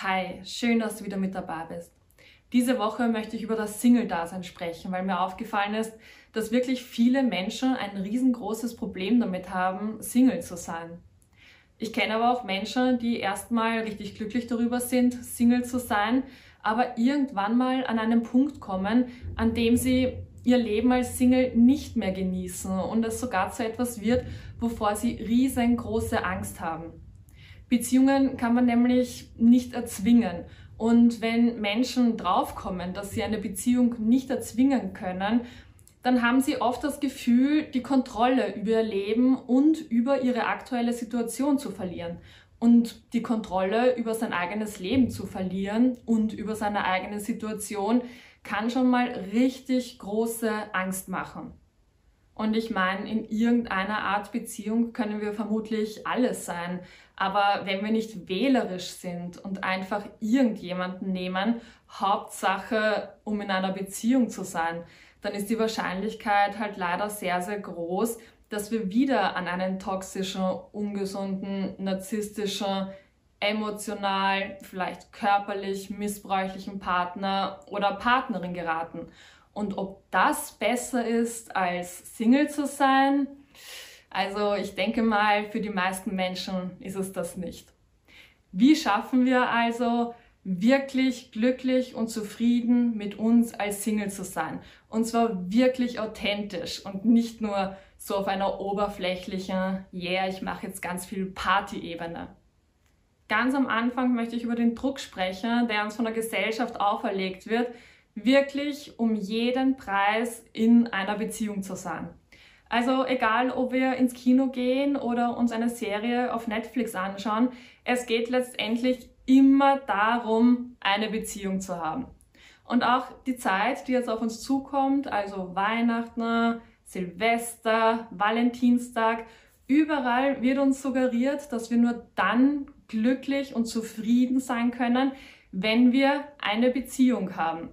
Hi, schön, dass du wieder mit dabei bist. Diese Woche möchte ich über das Single-Dasein sprechen, weil mir aufgefallen ist, dass wirklich viele Menschen ein riesengroßes Problem damit haben, Single zu sein. Ich kenne aber auch Menschen, die erstmal richtig glücklich darüber sind, Single zu sein, aber irgendwann mal an einen Punkt kommen, an dem sie ihr Leben als Single nicht mehr genießen und es sogar zu etwas wird, wovor sie riesengroße Angst haben. Beziehungen kann man nämlich nicht erzwingen. Und wenn Menschen draufkommen, dass sie eine Beziehung nicht erzwingen können, dann haben sie oft das Gefühl, die Kontrolle über ihr Leben und über ihre aktuelle Situation zu verlieren. Und die Kontrolle über sein eigenes Leben zu verlieren und über seine eigene Situation kann schon mal richtig große Angst machen. Und ich meine, in irgendeiner Art Beziehung können wir vermutlich alles sein. Aber wenn wir nicht wählerisch sind und einfach irgendjemanden nehmen, Hauptsache, um in einer Beziehung zu sein, dann ist die Wahrscheinlichkeit halt leider sehr, sehr groß, dass wir wieder an einen toxischen, ungesunden, narzisstischen, emotional, vielleicht körperlich missbräuchlichen Partner oder Partnerin geraten. Und ob das besser ist, als Single zu sein, also ich denke mal, für die meisten Menschen ist es das nicht. Wie schaffen wir also wirklich glücklich und zufrieden mit uns als Single zu sein? Und zwar wirklich authentisch und nicht nur so auf einer oberflächlichen, yeah, ich mache jetzt ganz viel Party-Ebene. Ganz am Anfang möchte ich über den Druck sprechen, der uns von der Gesellschaft auferlegt wird, wirklich um jeden Preis in einer Beziehung zu sein. Also egal, ob wir ins Kino gehen oder uns eine Serie auf Netflix anschauen, es geht letztendlich immer darum, eine Beziehung zu haben. Und auch die Zeit, die jetzt auf uns zukommt, also Weihnachten, Silvester, Valentinstag, überall wird uns suggeriert, dass wir nur dann glücklich und zufrieden sein können, wenn wir eine Beziehung haben.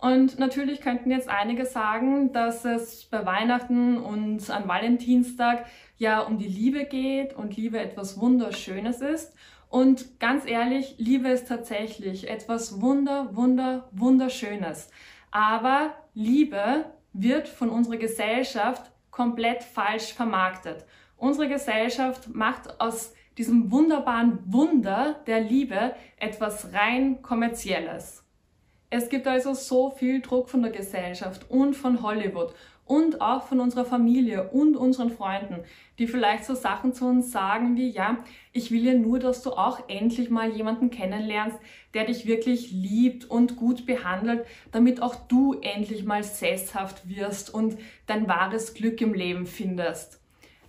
Und natürlich könnten jetzt einige sagen, dass es bei Weihnachten und an Valentinstag ja um die Liebe geht und Liebe etwas Wunderschönes ist. Und ganz ehrlich, Liebe ist tatsächlich etwas Wunder, Wunder, Wunderschönes. Aber Liebe wird von unserer Gesellschaft komplett falsch vermarktet. Unsere Gesellschaft macht aus diesem wunderbaren Wunder der Liebe etwas rein kommerzielles. Es gibt also so viel Druck von der Gesellschaft und von Hollywood und auch von unserer Familie und unseren Freunden, die vielleicht so Sachen zu uns sagen wie, ja, ich will ja nur, dass du auch endlich mal jemanden kennenlernst, der dich wirklich liebt und gut behandelt, damit auch du endlich mal sesshaft wirst und dein wahres Glück im Leben findest.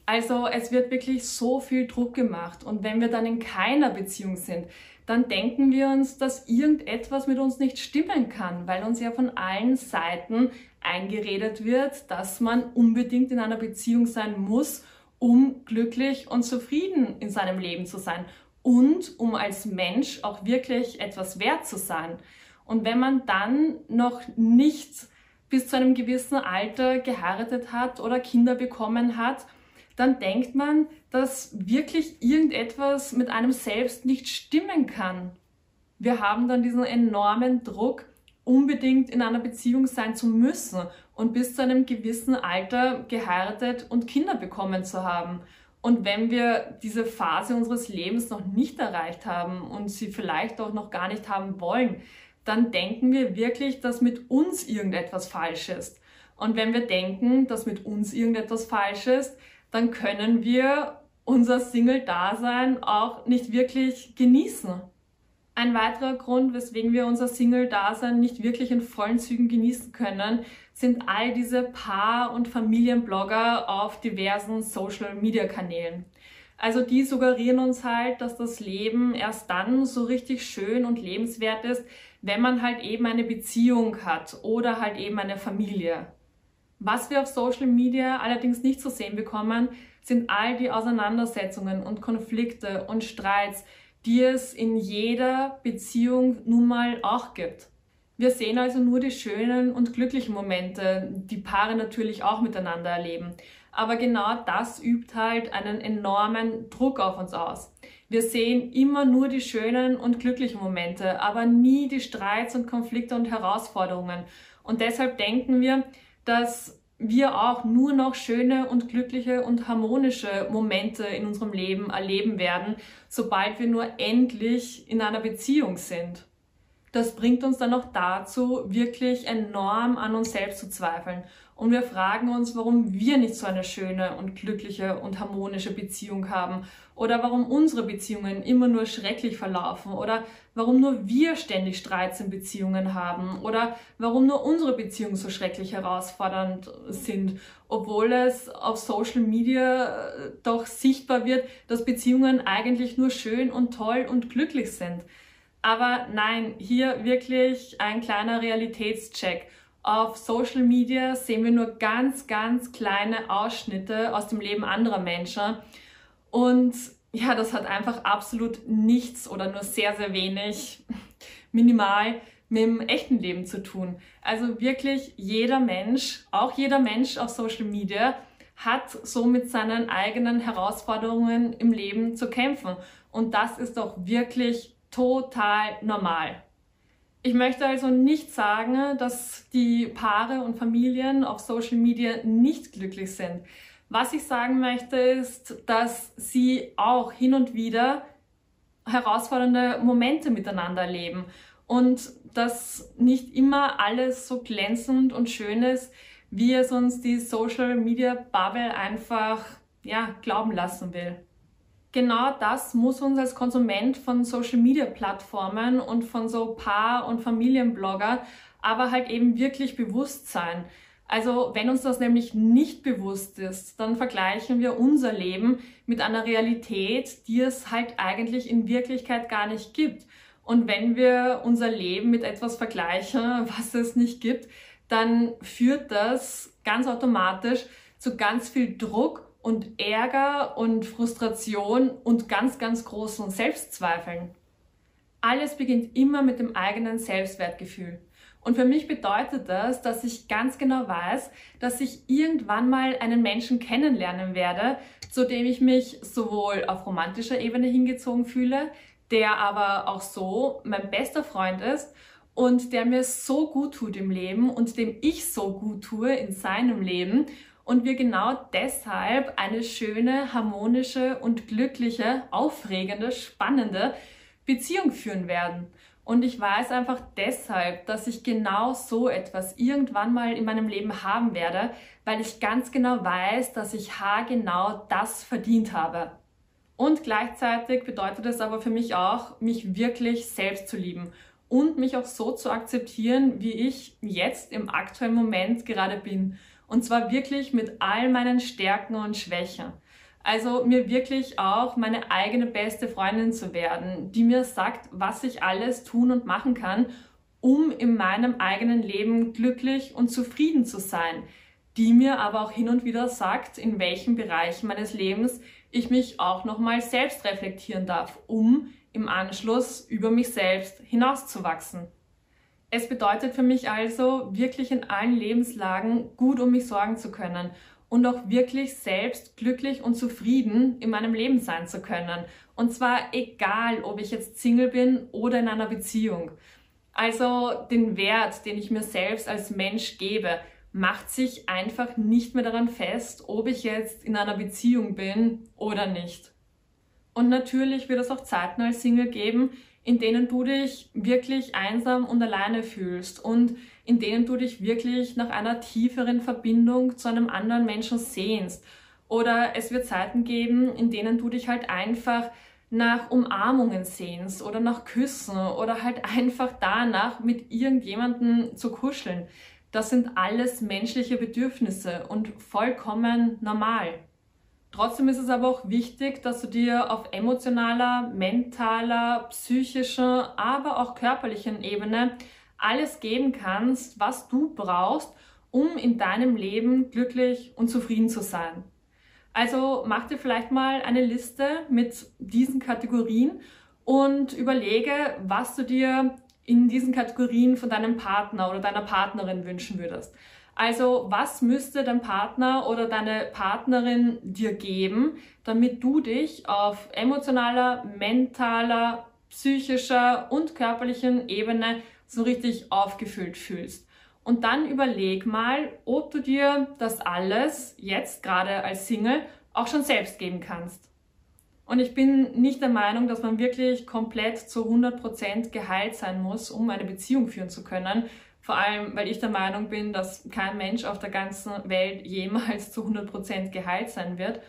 Also es wird wirklich so viel Druck gemacht und wenn wir dann in keiner Beziehung sind, dann denken wir uns, dass irgendetwas mit uns nicht stimmen kann, weil uns ja von allen Seiten eingeredet wird, dass man unbedingt in einer Beziehung sein muss, um glücklich und zufrieden in seinem Leben zu sein und um als Mensch auch wirklich etwas wert zu sein. Und wenn man dann noch nicht bis zu einem gewissen Alter geheiratet hat oder Kinder bekommen hat, dann denkt man, dass wirklich irgendetwas mit einem selbst nicht stimmen kann. Wir haben dann diesen enormen Druck, unbedingt in einer Beziehung sein zu müssen und bis zu einem gewissen Alter geheiratet und Kinder bekommen zu haben. Und wenn wir diese Phase unseres Lebens noch nicht erreicht haben und sie vielleicht auch noch gar nicht haben wollen, dann denken wir wirklich, dass mit uns irgendetwas falsch ist. Und wenn wir denken, dass mit uns irgendetwas falsch ist, dann können wir unser Single-Dasein auch nicht wirklich genießen. Ein weiterer Grund, weswegen wir unser Single-Dasein nicht wirklich in vollen Zügen genießen können, sind all diese Paar- und Familienblogger auf diversen Social-Media-Kanälen. Also die suggerieren uns halt, dass das Leben erst dann so richtig schön und lebenswert ist, wenn man halt eben eine Beziehung hat oder halt eben eine Familie. Was wir auf Social Media allerdings nicht zu sehen bekommen, sind all die Auseinandersetzungen und Konflikte und Streits, die es in jeder Beziehung nun mal auch gibt. Wir sehen also nur die schönen und glücklichen Momente, die Paare natürlich auch miteinander erleben. Aber genau das übt halt einen enormen Druck auf uns aus. Wir sehen immer nur die schönen und glücklichen Momente, aber nie die Streits und Konflikte und Herausforderungen. Und deshalb denken wir, dass wir auch nur noch schöne und glückliche und harmonische Momente in unserem Leben erleben werden, sobald wir nur endlich in einer Beziehung sind. Das bringt uns dann noch dazu, wirklich enorm an uns selbst zu zweifeln und wir fragen uns, warum wir nicht so eine schöne und glückliche und harmonische Beziehung haben oder warum unsere Beziehungen immer nur schrecklich verlaufen oder warum nur wir ständig Streits in Beziehungen haben oder warum nur unsere Beziehungen so schrecklich herausfordernd sind, obwohl es auf Social Media äh, doch sichtbar wird, dass Beziehungen eigentlich nur schön und toll und glücklich sind. Aber nein, hier wirklich ein kleiner Realitätscheck. Auf Social Media sehen wir nur ganz, ganz kleine Ausschnitte aus dem Leben anderer Menschen. Und ja, das hat einfach absolut nichts oder nur sehr, sehr wenig, minimal mit dem echten Leben zu tun. Also wirklich jeder Mensch, auch jeder Mensch auf Social Media, hat so mit seinen eigenen Herausforderungen im Leben zu kämpfen. Und das ist doch wirklich total normal. Ich möchte also nicht sagen, dass die Paare und Familien auf Social Media nicht glücklich sind. Was ich sagen möchte ist, dass sie auch hin und wieder herausfordernde Momente miteinander erleben und dass nicht immer alles so glänzend und schön ist, wie es uns die Social Media Bubble einfach ja, glauben lassen will genau das muss uns als Konsument von Social-Media-Plattformen und von so Paar- und Familienblogger aber halt eben wirklich bewusst sein. Also wenn uns das nämlich nicht bewusst ist, dann vergleichen wir unser Leben mit einer Realität, die es halt eigentlich in Wirklichkeit gar nicht gibt. Und wenn wir unser Leben mit etwas vergleichen, was es nicht gibt, dann führt das ganz automatisch zu ganz viel Druck und Ärger und Frustration und ganz, ganz großen Selbstzweifeln. Alles beginnt immer mit dem eigenen Selbstwertgefühl. Und für mich bedeutet das, dass ich ganz genau weiß, dass ich irgendwann mal einen Menschen kennenlernen werde, zu dem ich mich sowohl auf romantischer Ebene hingezogen fühle, der aber auch so mein bester Freund ist und der mir so gut tut im Leben und dem ich so gut tue in seinem Leben und wir genau deshalb eine schöne, harmonische und glückliche, aufregende, spannende Beziehung führen werden. Und ich weiß einfach deshalb, dass ich genau so etwas irgendwann mal in meinem Leben haben werde, weil ich ganz genau weiß, dass ich haargenau das verdient habe. Und gleichzeitig bedeutet es aber für mich auch, mich wirklich selbst zu lieben und mich auch so zu akzeptieren, wie ich jetzt im aktuellen Moment gerade bin. Und zwar wirklich mit all meinen Stärken und Schwächen. Also mir wirklich auch meine eigene beste Freundin zu werden, die mir sagt, was ich alles tun und machen kann, um in meinem eigenen Leben glücklich und zufrieden zu sein. Die mir aber auch hin und wieder sagt, in welchen Bereichen meines Lebens ich mich auch nochmal selbst reflektieren darf, um im Anschluss über mich selbst hinauszuwachsen. Es bedeutet für mich also, wirklich in allen Lebenslagen gut um mich sorgen zu können und auch wirklich selbst glücklich und zufrieden in meinem Leben sein zu können. Und zwar egal, ob ich jetzt Single bin oder in einer Beziehung. Also den Wert, den ich mir selbst als Mensch gebe, macht sich einfach nicht mehr daran fest, ob ich jetzt in einer Beziehung bin oder nicht. Und natürlich wird es auch Zeiten als Single geben, in denen du dich wirklich einsam und alleine fühlst und in denen du dich wirklich nach einer tieferen Verbindung zu einem anderen Menschen sehnst. Oder es wird Zeiten geben, in denen du dich halt einfach nach Umarmungen sehnst oder nach Küssen oder halt einfach danach mit irgendjemandem zu kuscheln. Das sind alles menschliche Bedürfnisse und vollkommen normal. Trotzdem ist es aber auch wichtig, dass du dir auf emotionaler, mentaler, psychischer, aber auch körperlichen Ebene alles geben kannst, was du brauchst, um in deinem Leben glücklich und zufrieden zu sein. Also mach dir vielleicht mal eine Liste mit diesen Kategorien und überlege, was du dir in diesen Kategorien von deinem Partner oder deiner Partnerin wünschen würdest. Also was müsste dein Partner oder deine Partnerin dir geben, damit du dich auf emotionaler, mentaler, psychischer und körperlichen Ebene so richtig aufgefüllt fühlst? Und dann überleg mal, ob du dir das alles jetzt gerade als Single auch schon selbst geben kannst. Und ich bin nicht der Meinung, dass man wirklich komplett zu 100% geheilt sein muss, um eine Beziehung führen zu können. Vor allem, weil ich der Meinung bin, dass kein Mensch auf der ganzen Welt jemals zu 100% geheilt sein wird.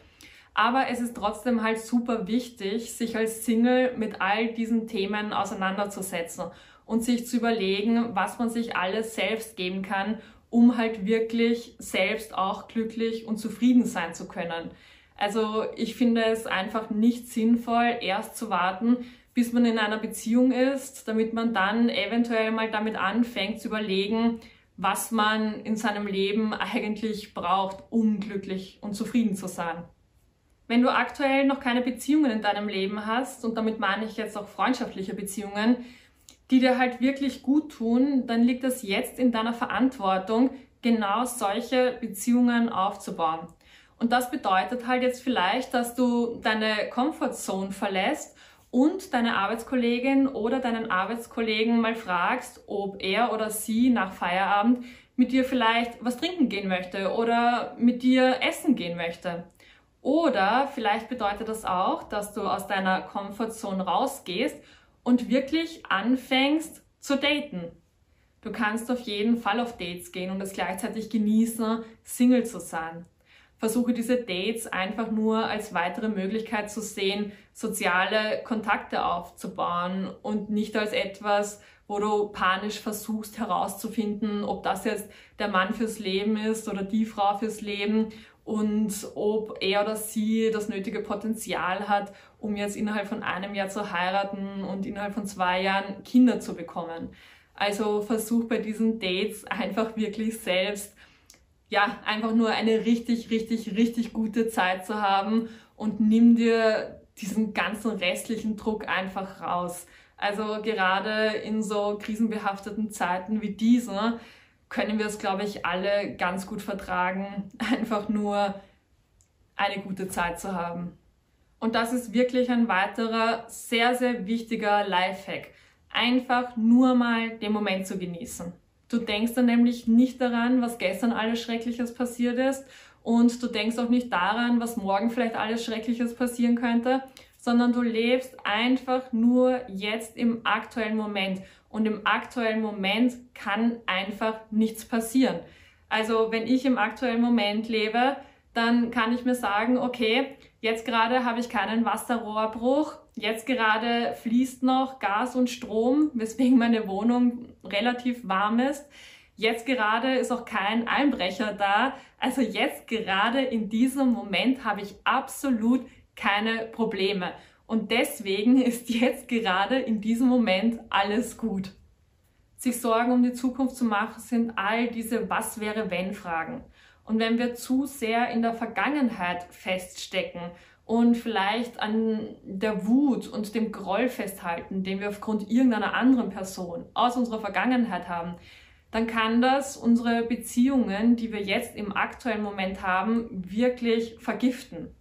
Aber es ist trotzdem halt super wichtig, sich als Single mit all diesen Themen auseinanderzusetzen und sich zu überlegen, was man sich alles selbst geben kann, um halt wirklich selbst auch glücklich und zufrieden sein zu können. Also ich finde es einfach nicht sinnvoll, erst zu warten, bis man in einer Beziehung ist, damit man dann eventuell mal damit anfängt zu überlegen, was man in seinem Leben eigentlich braucht, um glücklich und zufrieden zu sein. Wenn du aktuell noch keine Beziehungen in deinem Leben hast, und damit meine ich jetzt auch freundschaftliche Beziehungen, die dir halt wirklich gut tun, dann liegt es jetzt in deiner Verantwortung, genau solche Beziehungen aufzubauen. Und das bedeutet halt jetzt vielleicht, dass du deine Comfortzone verlässt und deine Arbeitskollegin oder deinen Arbeitskollegen mal fragst, ob er oder sie nach Feierabend mit dir vielleicht was trinken gehen möchte oder mit dir essen gehen möchte. Oder vielleicht bedeutet das auch, dass du aus deiner Comfortzone rausgehst und wirklich anfängst zu daten. Du kannst auf jeden Fall auf Dates gehen und es gleichzeitig genießen, Single zu sein. Versuche diese Dates einfach nur als weitere Möglichkeit zu sehen, soziale Kontakte aufzubauen und nicht als etwas, wo du panisch versuchst herauszufinden, ob das jetzt der Mann fürs Leben ist oder die Frau fürs Leben und ob er oder sie das nötige Potenzial hat, um jetzt innerhalb von einem Jahr zu heiraten und innerhalb von zwei Jahren Kinder zu bekommen. Also versuch bei diesen Dates einfach wirklich selbst, ja, einfach nur eine richtig, richtig, richtig gute Zeit zu haben und nimm dir diesen ganzen restlichen Druck einfach raus. Also gerade in so krisenbehafteten Zeiten wie diesen können wir es, glaube ich, alle ganz gut vertragen, einfach nur eine gute Zeit zu haben. Und das ist wirklich ein weiterer sehr, sehr wichtiger Lifehack. Einfach nur mal den Moment zu genießen. Du denkst dann nämlich nicht daran, was gestern alles Schreckliches passiert ist und du denkst auch nicht daran, was morgen vielleicht alles Schreckliches passieren könnte, sondern du lebst einfach nur jetzt im aktuellen Moment und im aktuellen Moment kann einfach nichts passieren. Also wenn ich im aktuellen Moment lebe, dann kann ich mir sagen, okay, jetzt gerade habe ich keinen Wasserrohrbruch, jetzt gerade fließt noch Gas und Strom, weswegen meine Wohnung relativ warm ist. Jetzt gerade ist auch kein Einbrecher da. Also jetzt gerade in diesem Moment habe ich absolut keine Probleme. Und deswegen ist jetzt gerade in diesem Moment alles gut. Sich Sorgen um die Zukunft zu machen, sind all diese Was wäre wenn Fragen. Und wenn wir zu sehr in der Vergangenheit feststecken und vielleicht an der Wut und dem Groll festhalten, den wir aufgrund irgendeiner anderen Person aus unserer Vergangenheit haben, dann kann das unsere Beziehungen, die wir jetzt im aktuellen Moment haben, wirklich vergiften.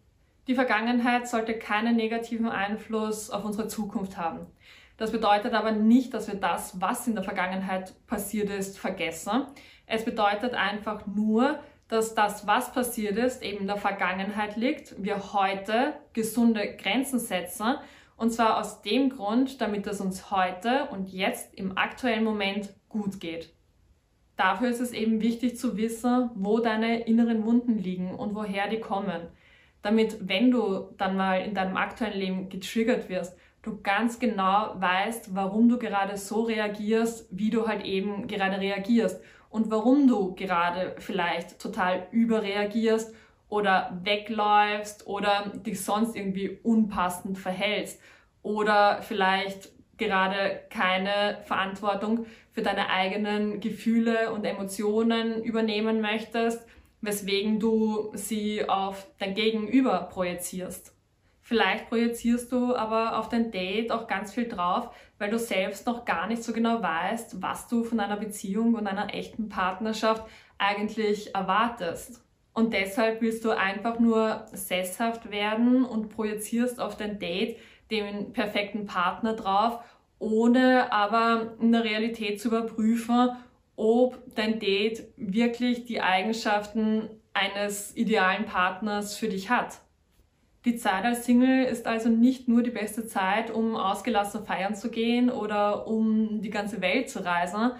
Die Vergangenheit sollte keinen negativen Einfluss auf unsere Zukunft haben. Das bedeutet aber nicht, dass wir das, was in der Vergangenheit passiert ist, vergessen. Es bedeutet einfach nur, dass das, was passiert ist, eben in der Vergangenheit liegt, wir heute gesunde Grenzen setzen. Und zwar aus dem Grund, damit es uns heute und jetzt im aktuellen Moment gut geht. Dafür ist es eben wichtig zu wissen, wo deine inneren Wunden liegen und woher die kommen damit, wenn du dann mal in deinem aktuellen Leben getriggert wirst, du ganz genau weißt, warum du gerade so reagierst, wie du halt eben gerade reagierst und warum du gerade vielleicht total überreagierst oder wegläufst oder dich sonst irgendwie unpassend verhältst oder vielleicht gerade keine Verantwortung für deine eigenen Gefühle und Emotionen übernehmen möchtest weswegen du sie auf dein Gegenüber projizierst. Vielleicht projizierst du aber auf dein Date auch ganz viel drauf, weil du selbst noch gar nicht so genau weißt, was du von einer Beziehung und einer echten Partnerschaft eigentlich erwartest. Und deshalb willst du einfach nur sesshaft werden und projizierst auf dein Date den perfekten Partner drauf, ohne aber in der Realität zu überprüfen, ob dein Date wirklich die Eigenschaften eines idealen Partners für dich hat. Die Zeit als Single ist also nicht nur die beste Zeit, um ausgelassen feiern zu gehen oder um die ganze Welt zu reisen,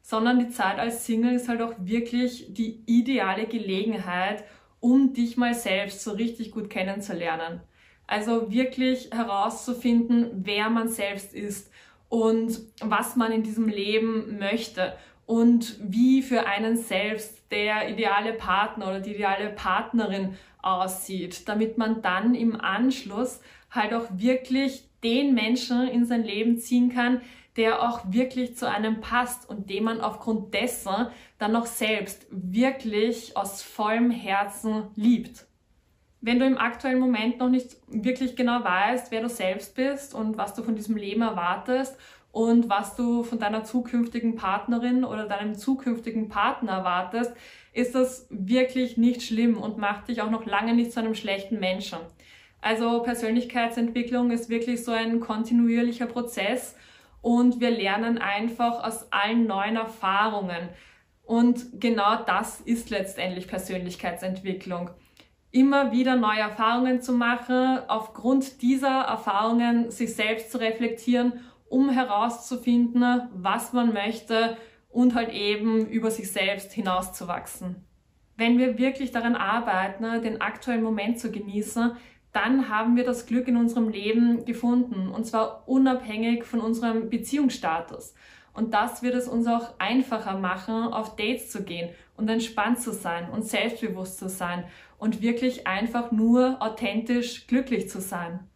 sondern die Zeit als Single ist halt auch wirklich die ideale Gelegenheit, um dich mal selbst so richtig gut kennenzulernen. Also wirklich herauszufinden, wer man selbst ist und was man in diesem Leben möchte und wie für einen selbst der ideale Partner oder die ideale Partnerin aussieht, damit man dann im Anschluss halt auch wirklich den Menschen in sein Leben ziehen kann, der auch wirklich zu einem passt und den man aufgrund dessen dann noch selbst wirklich aus vollem Herzen liebt. Wenn du im aktuellen Moment noch nicht wirklich genau weißt, wer du selbst bist und was du von diesem Leben erwartest und was du von deiner zukünftigen Partnerin oder deinem zukünftigen Partner erwartest, ist das wirklich nicht schlimm und macht dich auch noch lange nicht zu einem schlechten Menschen. Also Persönlichkeitsentwicklung ist wirklich so ein kontinuierlicher Prozess und wir lernen einfach aus allen neuen Erfahrungen. Und genau das ist letztendlich Persönlichkeitsentwicklung. Immer wieder neue Erfahrungen zu machen, aufgrund dieser Erfahrungen sich selbst zu reflektieren um herauszufinden, was man möchte und halt eben über sich selbst hinauszuwachsen. Wenn wir wirklich daran arbeiten, den aktuellen Moment zu genießen, dann haben wir das Glück in unserem Leben gefunden und zwar unabhängig von unserem Beziehungsstatus. Und das wird es uns auch einfacher machen, auf Dates zu gehen und entspannt zu sein und selbstbewusst zu sein und wirklich einfach nur authentisch glücklich zu sein.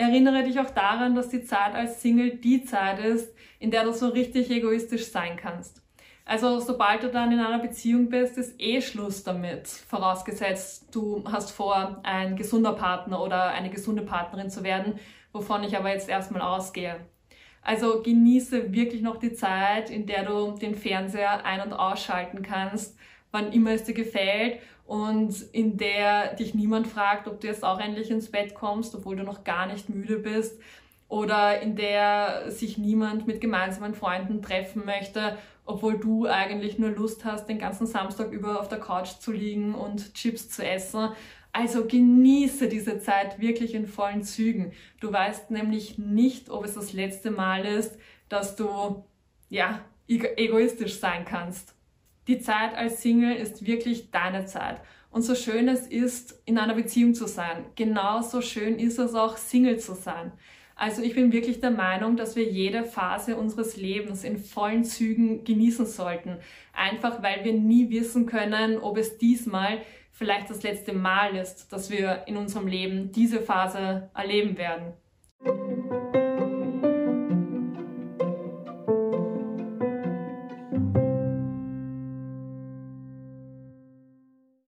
Erinnere dich auch daran, dass die Zeit als Single die Zeit ist, in der du so richtig egoistisch sein kannst. Also sobald du dann in einer Beziehung bist, ist eh Schluss damit. Vorausgesetzt, du hast vor, ein gesunder Partner oder eine gesunde Partnerin zu werden, wovon ich aber jetzt erstmal ausgehe. Also genieße wirklich noch die Zeit, in der du den Fernseher ein- und ausschalten kannst, wann immer es dir gefällt und in der dich niemand fragt, ob du jetzt auch endlich ins Bett kommst, obwohl du noch gar nicht müde bist oder in der sich niemand mit gemeinsamen Freunden treffen möchte, obwohl du eigentlich nur Lust hast, den ganzen Samstag über auf der Couch zu liegen und Chips zu essen. Also genieße diese Zeit wirklich in vollen Zügen. Du weißt nämlich nicht, ob es das letzte Mal ist, dass du ja egoistisch sein kannst. Die Zeit als Single ist wirklich deine Zeit. Und so schön es ist, in einer Beziehung zu sein, genauso schön ist es auch, Single zu sein. Also ich bin wirklich der Meinung, dass wir jede Phase unseres Lebens in vollen Zügen genießen sollten. Einfach weil wir nie wissen können, ob es diesmal vielleicht das letzte Mal ist, dass wir in unserem Leben diese Phase erleben werden.